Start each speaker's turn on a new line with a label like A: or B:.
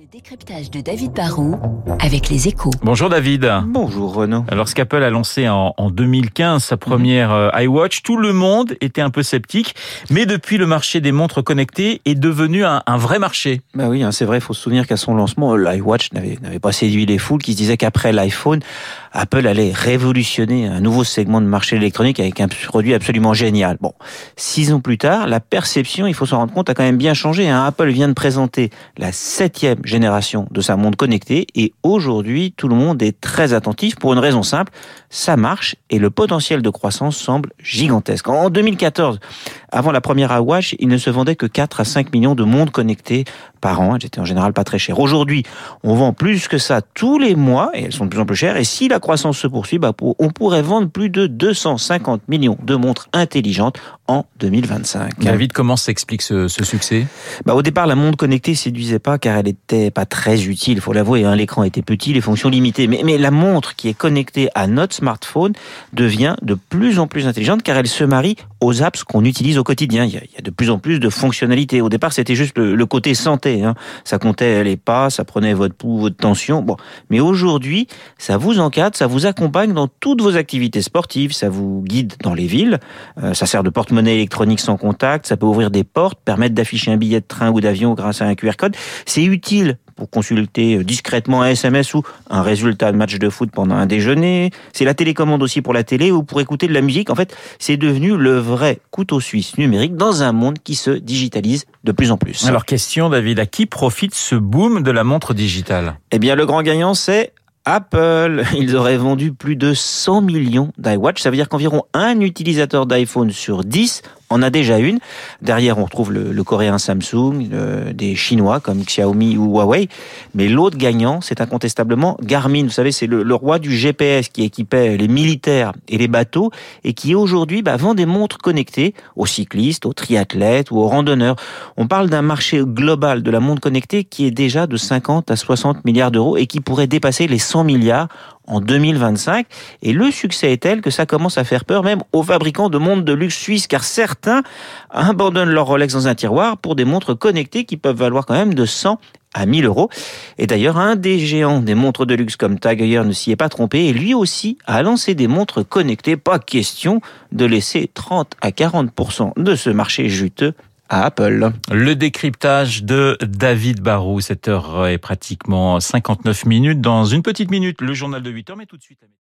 A: Le décryptage de David Barrault avec les échos.
B: Bonjour David.
C: Bonjour Renaud.
B: Alors ce qu'Apple a lancé en, en 2015 sa première euh, iWatch, tout le monde était un peu sceptique, mais depuis le marché des montres connectées est devenu un, un vrai marché.
C: Bah oui, hein, c'est vrai, il faut se souvenir qu'à son lancement, l'iWatch n'avait n'avait pas séduit les foules qui se disaient qu'après l'iPhone, Apple allait révolutionner un nouveau segment de marché électronique avec un produit absolument génial. Bon, six ans plus tard, la perception, il faut s'en rendre compte, a quand même bien changé. Hein. Apple vient de présenter la septième génération de sa montre connectée et aujourd'hui, tout le monde est très attentif pour une raison simple, ça marche et le potentiel de croissance semble gigantesque. En 2014, avant la première iWatch, il ne se vendait que 4 à 5 millions de montres connectées par an. Elles étaient en général pas très chères. Aujourd'hui, on vend plus que ça tous les mois et elles sont de plus en plus chères. Et si la croissance se poursuit, bah, on pourrait vendre plus de 250 millions de montres intelligentes en 2025.
B: David, comment s'explique ce, ce, succès?
C: Bah, Au départ, la montre connectée séduisait pas car elle était pas très utile, il faut l'avouer. Hein. L'écran était petit, les fonctions limitées. Mais, mais la montre qui est connectée à notre smartphone devient de plus en plus intelligente car elle se marie aux apps qu'on utilise au quotidien. Il y, a, de plus en plus de fonctionnalités. Au départ, c'était juste le, le, côté santé. Hein. Ça comptait les pas, ça prenait votre pouls, votre tension. Bon, mais aujourd'hui, ça vous encadre, ça vous accompagne dans toutes vos activités sportives, ça vous guide dans les villes. Euh, ça sert de porte-monnaie électronique sans contact. Ça peut ouvrir des portes, permettre d'afficher un billet de train ou d'avion grâce à un QR code. C'est utile pour consulter discrètement un SMS ou un résultat de match de foot pendant un déjeuner. C'est la télécommande aussi pour la télé ou pour écouter de la musique. En fait, c'est devenu le vrai couteau suisse numérique dans un monde qui se digitalise de plus en plus.
B: Alors question David, à qui profite ce boom de la montre digitale?
C: Eh bien le grand gagnant c'est Apple, ils auraient vendu plus de 100 millions d'iWatch. Ça veut dire qu'environ un utilisateur d'iPhone sur 10 en a déjà une. Derrière, on retrouve le, le coréen Samsung, le, des Chinois comme Xiaomi ou Huawei. Mais l'autre gagnant, c'est incontestablement Garmin. Vous savez, c'est le, le, roi du GPS qui équipait les militaires et les bateaux et qui aujourd'hui bah, vend des montres connectées aux cyclistes, aux triathlètes ou aux randonneurs. On parle d'un marché global de la montre connectée qui est déjà de 50 à 60 milliards d'euros et qui pourrait dépasser les 100 milliards en 2025. Et le succès est tel que ça commence à faire peur même aux fabricants de montres de luxe suisses, car certains abandonnent leur Rolex dans un tiroir pour des montres connectées qui peuvent valoir quand même de 100 à 1000 euros. Et d'ailleurs, un des géants des montres de luxe comme Tag Heuer ne s'y est pas trompé et lui aussi a lancé des montres connectées. Pas question de laisser 30 à 40% de ce marché juteux à Apple.
B: Le décryptage de David Barou, cette heure est pratiquement 59 minutes. Dans une petite minute, le journal de 8 heures, mais tout de suite.